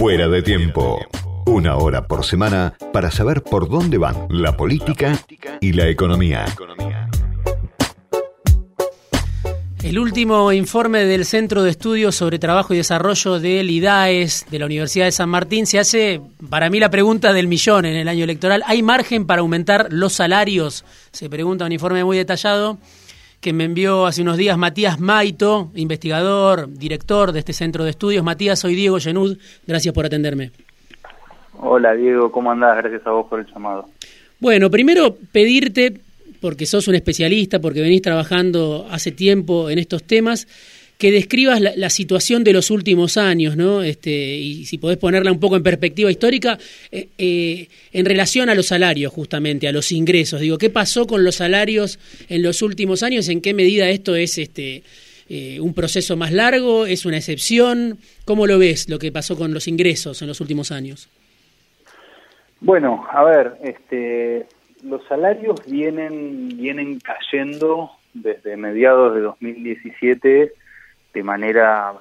Fuera de tiempo. Una hora por semana para saber por dónde van la política y la economía. El último informe del Centro de Estudios sobre Trabajo y Desarrollo del IDAES de la Universidad de San Martín se hace, para mí, la pregunta del millón en el año electoral. ¿Hay margen para aumentar los salarios? Se pregunta un informe muy detallado que me envió hace unos días Matías Maito, investigador, director de este Centro de Estudios. Matías, soy Diego Genud. Gracias por atenderme. Hola Diego, ¿cómo andás? Gracias a vos por el llamado. Bueno, primero pedirte porque sos un especialista, porque venís trabajando hace tiempo en estos temas, que describas la, situación de los últimos años, ¿no? Este, y si podés ponerla un poco en perspectiva histórica, eh, eh, en relación a los salarios, justamente, a los ingresos. Digo, ¿qué pasó con los salarios en los últimos años? ¿En qué medida esto es este, eh, un proceso más largo? ¿Es una excepción? ¿Cómo lo ves lo que pasó con los ingresos en los últimos años? Bueno, a ver, este, los salarios vienen, vienen cayendo desde mediados de 2017 de manera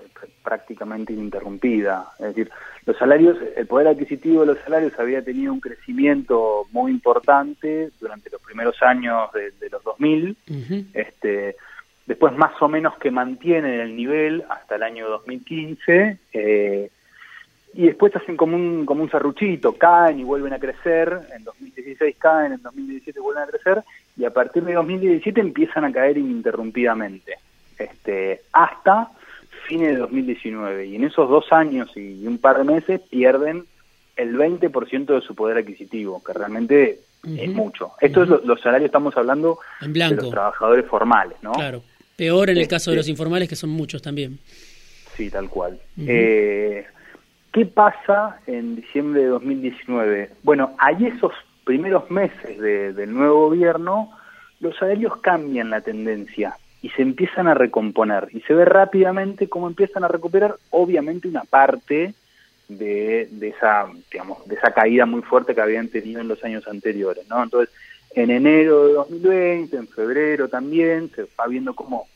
prácticamente ininterrumpida. Es decir, los salarios, el poder adquisitivo de los salarios había tenido un crecimiento muy importante durante los primeros años de, los 2000, este, después más o menos que mantiene el nivel hasta el año 2015, eh, y después hacen como un, como un serruchito, caen y vuelven a crecer, en 2016 caen, en 2017 vuelven a crecer, y a partir de 2017 empiezan a caer ininterrumpidamente, este, hasta fines de 2019, y en esos dos años y un par de meses pierden el 20% de su poder adquisitivo, que realmente es mucho. Esto es los salarios, estamos hablando de los trabajadores formales, ¿no? Claro, peor en el caso de este los informales, que son muchos también. Sí, tal cual. eh, ¿Qué pasa en diciembre de 2019? Bueno, hay esos primeros meses del nuevo gobierno, los salarios cambian la tendencia y se empiezan a recomponer y se ve rápidamente cómo empiezan a recuperar obviamente una parte de, esa digamos de esa caída muy fuerte que habían tenido en los años anteriores no entonces en enero de 2020 en febrero también se va viendo cómo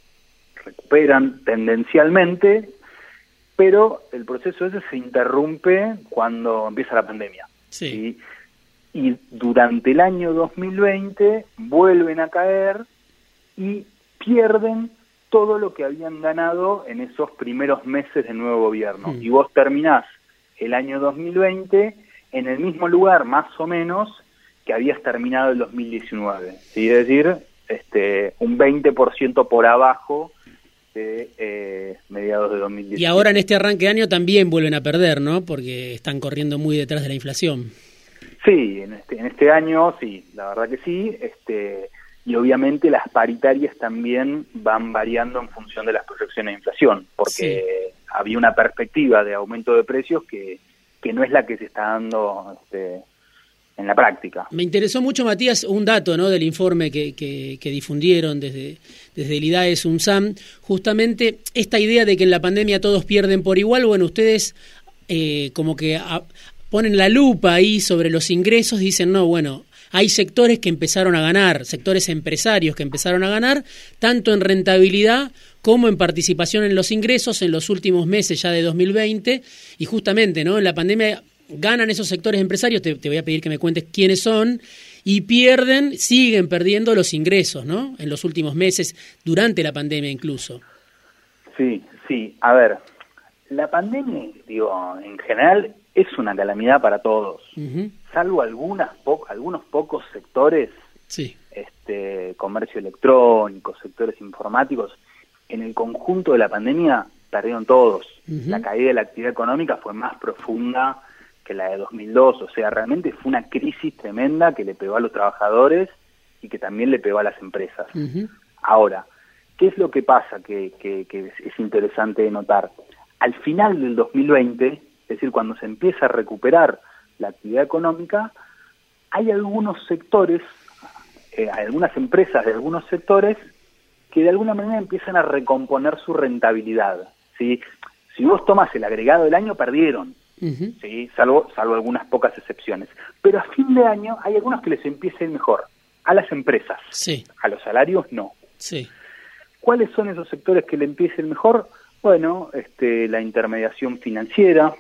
recuperan tendencialmente pero el proceso ese se interrumpe cuando empieza la pandemia. Sí. Y durante el año 2020 vuelven a caer y pierden todo lo que habían ganado en esos primeros meses del nuevo gobierno. Mm. Y vos terminás el año 2020 en el mismo lugar, más o menos, que habías terminado el 2019. ¿sí? Es decir, este, un 20% por abajo de eh, mediados de 2017. Y ahora en este arranque de año también vuelven a perder, ¿no? Porque están corriendo muy detrás de la inflación. Sí, en este, en este año sí, la verdad que sí. Este, y obviamente las paritarias también van variando en función de las proyecciones de inflación, porque había una perspectiva de aumento de precios que, que no es la que se está dando este, en la práctica. Me interesó mucho, Matías, un dato ¿no? del informe que, que, difundieron desde, desde el IDAES UNSAM, justamente esta idea de que en la pandemia todos pierden por igual, bueno, ustedes eh, como que ponen la lupa ahí sobre los ingresos, dicen, no, bueno, hay sectores que empezaron a ganar, sectores empresarios que empezaron a ganar, tanto en rentabilidad como en participación en los ingresos en los últimos meses ya de 2020, y justamente, ¿no? En la pandemia ganan esos sectores empresarios, te, voy a pedir que me cuentes quiénes son, y pierden, siguen perdiendo los ingresos, ¿no? En los últimos meses, durante la pandemia incluso. Sí, sí. A ver, la pandemia, digo, en general es una calamidad para todos, salvo algunas algunos pocos sectores, sí. este, comercio electrónico, sectores informáticos, en el conjunto de la pandemia perdieron todos. La caída de la actividad económica fue más profunda que la de 2002, o sea, realmente fue una crisis tremenda que le pegó a los trabajadores y que también le pegó a las empresas. Ahora, ¿qué es lo que pasa que, es interesante notar? Al final del 2020, es decir, cuando se empieza a recuperar la actividad económica, hay algunos sectores, eh, algunas empresas de algunos sectores que de alguna manera empiezan a recomponer su rentabilidad. ¿sí? Si vos tomas el agregado del año, perdieron, ¿sí? salvo, salvo algunas pocas excepciones. Pero a fin de año hay algunos que les empieza a ir mejor. A las empresas. Sí. A los salarios no. Sí. ¿Cuáles son esos sectores que le empiecen mejor? Bueno, este, la intermediación financiera,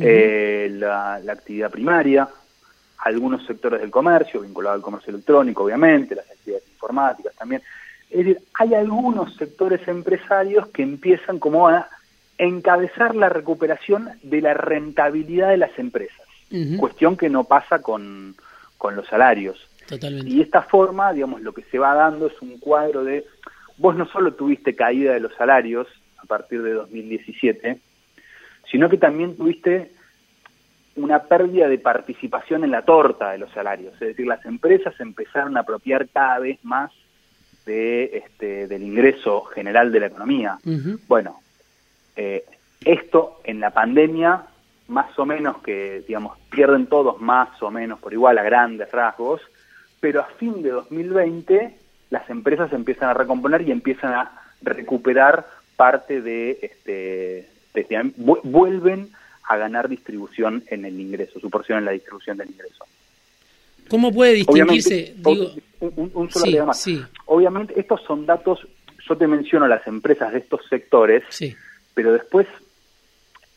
eh, la, actividad primaria, algunos sectores del comercio, vinculado al comercio electrónico, obviamente, las actividades informáticas también. Es decir, hay algunos sectores empresarios que empiezan como a encabezar la recuperación de la rentabilidad de las empresas, cuestión que no pasa con, con los salarios. Y esta forma, digamos, lo que se va dando es un cuadro de, vos no solo tuviste caída de los salarios a partir de 2017, sino que también tuviste una pérdida de participación en la torta de los salarios. Es decir, las empresas empezaron a apropiar cada vez más de, este, del ingreso general de la economía. Bueno, eh, esto en la pandemia, más o menos que, digamos, pierden todos más o menos por igual a grandes rasgos, pero a fin de 2020 las empresas empiezan a recomponer y empiezan a recuperar parte de este, vuelven a ganar distribución en el ingreso, su porción en la distribución del ingreso. ¿Cómo puede distinguirse? un, solo más. Obviamente, estos son datos, yo te menciono las empresas de estos sectores, pero después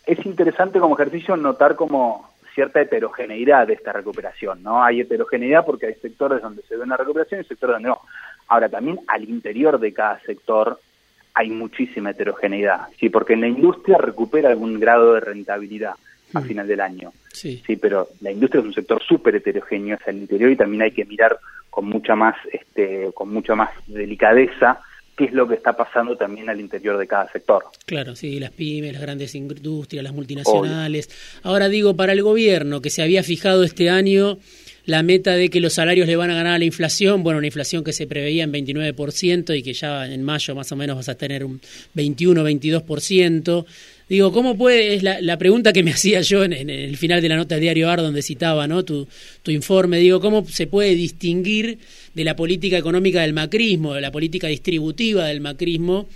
es interesante como ejercicio notar como cierta heterogeneidad de esta recuperación, ¿no? Hay heterogeneidad porque hay sectores donde se ve una recuperación y sectores donde no. Ahora, también al interior de cada sector hay muchísima heterogeneidad, sí, porque en la industria recupera algún grado de rentabilidad a mm. final del año. Sí. sí, pero la industria es un sector súper heterogéneo hacia el interior y también hay que mirar con mucha más, este, con mucha más delicadeza qué es lo que está pasando también al interior de cada sector. Claro, sí, las pymes, las grandes industrias, las multinacionales. Ahora digo, para el gobierno que se había fijado este año la meta de que los salarios le van a ganar a la inflación, bueno, una inflación que se preveía en 29% y que ya en mayo más o menos vas a tener un 21, 22%. Digo, ¿cómo puede? Es la, pregunta que me hacía yo en, el final de la nota del diario AR, donde citaba ¿no? tu, informe. Digo, ¿cómo se puede distinguir de la política económica del macrismo, de la política distributiva del macrismo,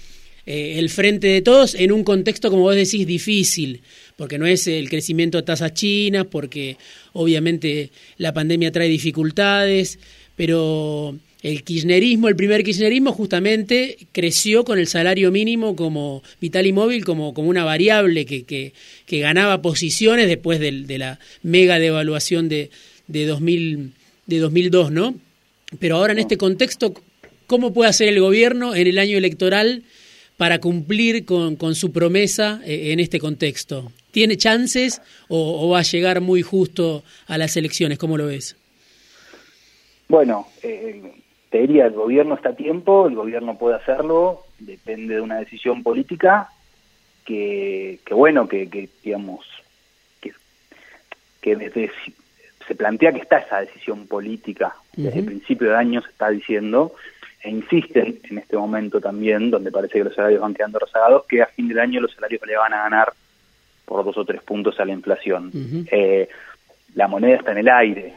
eh, el frente de todos en un contexto, como vos decís, difícil? Porque no es el crecimiento de tasas chinas, porque obviamente la pandemia trae dificultades, pero el kirchnerismo, el primer kirchnerismo justamente creció con el salario mínimo como vital y móvil, como, como una variable que, que, ganaba posiciones después de, la mega devaluación de, de, 2000, de 2002, ¿no? Pero ahora en este contexto, ¿cómo puede hacer el gobierno en el año electoral para cumplir con, con su promesa eh, en este contexto? ¿Tiene chances o, va a llegar muy justo a las elecciones? ¿Cómo lo ves? Bueno, eh, te diría, el gobierno está a tiempo, el gobierno puede hacerlo, depende de una decisión política que, que bueno, que, digamos, que, que desde se plantea que está esa decisión política, desde el principio de año se está diciendo, e insisten en este momento también, donde parece que los salarios van quedando rezagados, que a fin del año los salarios le van a ganar por dos o tres puntos a la inflación. Eh, la moneda está en el aire.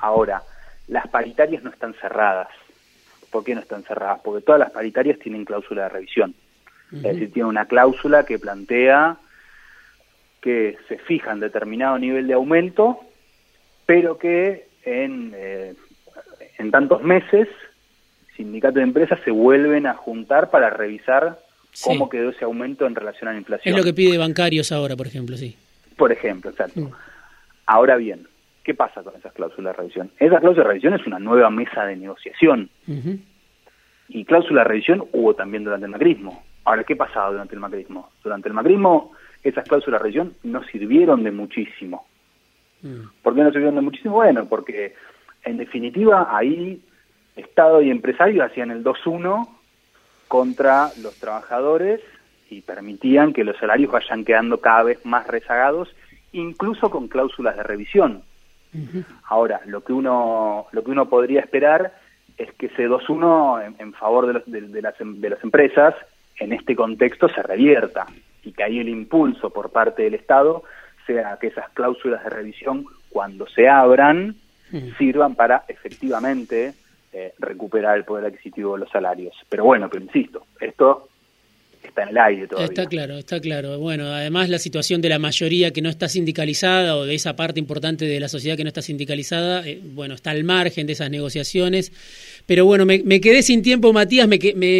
Ahora, las paritarias no están cerradas. ¿Por qué no están cerradas? Porque todas las paritarias tienen cláusula de revisión. Es decir, tiene una cláusula que plantea que se fija en determinado nivel de aumento, pero que en, eh, en tantos meses sindicatos de empresas se vuelven a juntar para revisar cómo quedó ese aumento en relación a la inflación. Es lo que pide bancarios ahora, por ejemplo, sí. Por ejemplo, exacto. Mm. Ahora bien, ¿qué pasa con esas cláusulas de revisión? Esa cláusula de revisión es una nueva mesa de negociación. Y cláusula de revisión hubo también durante el macrismo. Ahora, ¿qué pasaba durante el macrismo? Durante el macrismo, esas cláusulas de revisión no sirvieron de muchísimo. Mm. ¿Por qué no sirvieron de muchísimo? Bueno, porque en definitiva ahí Estado y empresario hacían el 2-1 contra los trabajadores y permitían que los salarios vayan quedando cada vez más rezagados, incluso con cláusulas de revisión. Ahora, lo que uno lo que uno podría esperar es que ese 2-1 en, favor de, los, de, las, de las empresas en este contexto se revierta y que ahí el impulso por parte del Estado sea que esas cláusulas de revisión cuando se abran sirvan para efectivamente eh, recuperar el poder adquisitivo de los salarios. Pero bueno, pero insisto, esto está en el aire todavía. Está claro, está claro. Bueno, además la situación de la mayoría que no está sindicalizada o de esa parte importante de la sociedad que no está sindicalizada, eh, bueno, está al margen de esas negociaciones. Pero bueno, me, quedé sin tiempo, Matías, me,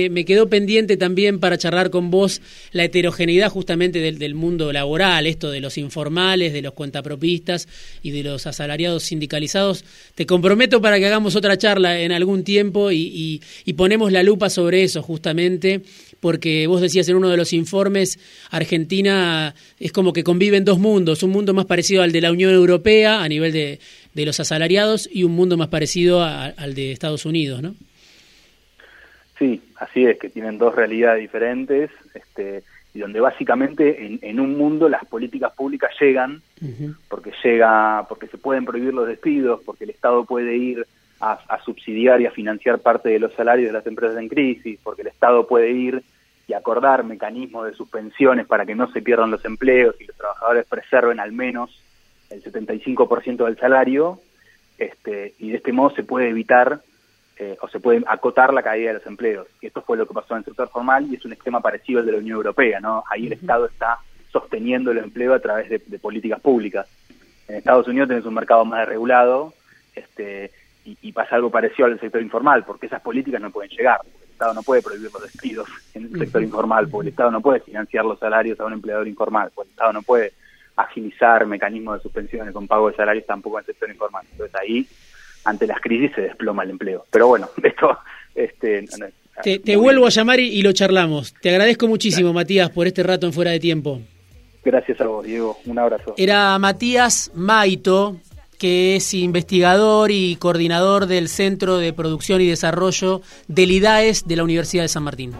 me, quedó pendiente también para charlar con vos la heterogeneidad justamente del, mundo laboral, esto de los informales, de los cuentapropistas y de los asalariados sindicalizados. Te comprometo para que hagamos otra charla en algún tiempo y ponemos la lupa sobre eso justamente porque vos decías en uno de los informes, Argentina es como que conviven dos mundos, un mundo más parecido al de la Unión Europea a nivel de, de los asalariados y un mundo más parecido al de Estados Unidos, ¿no? Sí, así es, que tienen dos realidades diferentes, este, y donde básicamente en, en un mundo las políticas públicas llegan, porque llega, porque se pueden prohibir los despidos, porque el Estado puede ir a, subsidiar y a financiar parte de los salarios de las empresas en crisis, porque el Estado puede ir y acordar mecanismos de suspensiones para que no se pierdan los empleos y los trabajadores preserven al menos el 75% del salario, este, y de este modo se puede evitar eh, o se puede acotar la caída de los empleos. Y esto fue lo que pasó en el sector formal y es un esquema parecido al de la Unión Europea, ¿no? Ahí el Estado está sosteniendo el empleo a través de, de políticas públicas. En Estados Unidos tenés un mercado más regulado, este, y, pasa algo parecido al sector informal, porque esas políticas no pueden llegar. El Estado no puede prohibir los despidos en el sector informal, porque el Estado no puede financiar los salarios a un empleador informal, porque el Estado no puede agilizar mecanismos de suspensiones con pago de salarios tampoco en el sector informal. Entonces ahí, ante las crisis, se desploma el empleo. Pero bueno, esto... Este, te, vuelvo a llamar y, lo charlamos. Te agradezco muchísimo, Matías, por este rato en Fuera de Tiempo. Gracias a vos, Diego. Un abrazo. Era Matías Maito, que es investigador y coordinador del Centro de Producción y Desarrollo del IDAES de la Universidad de San Martín.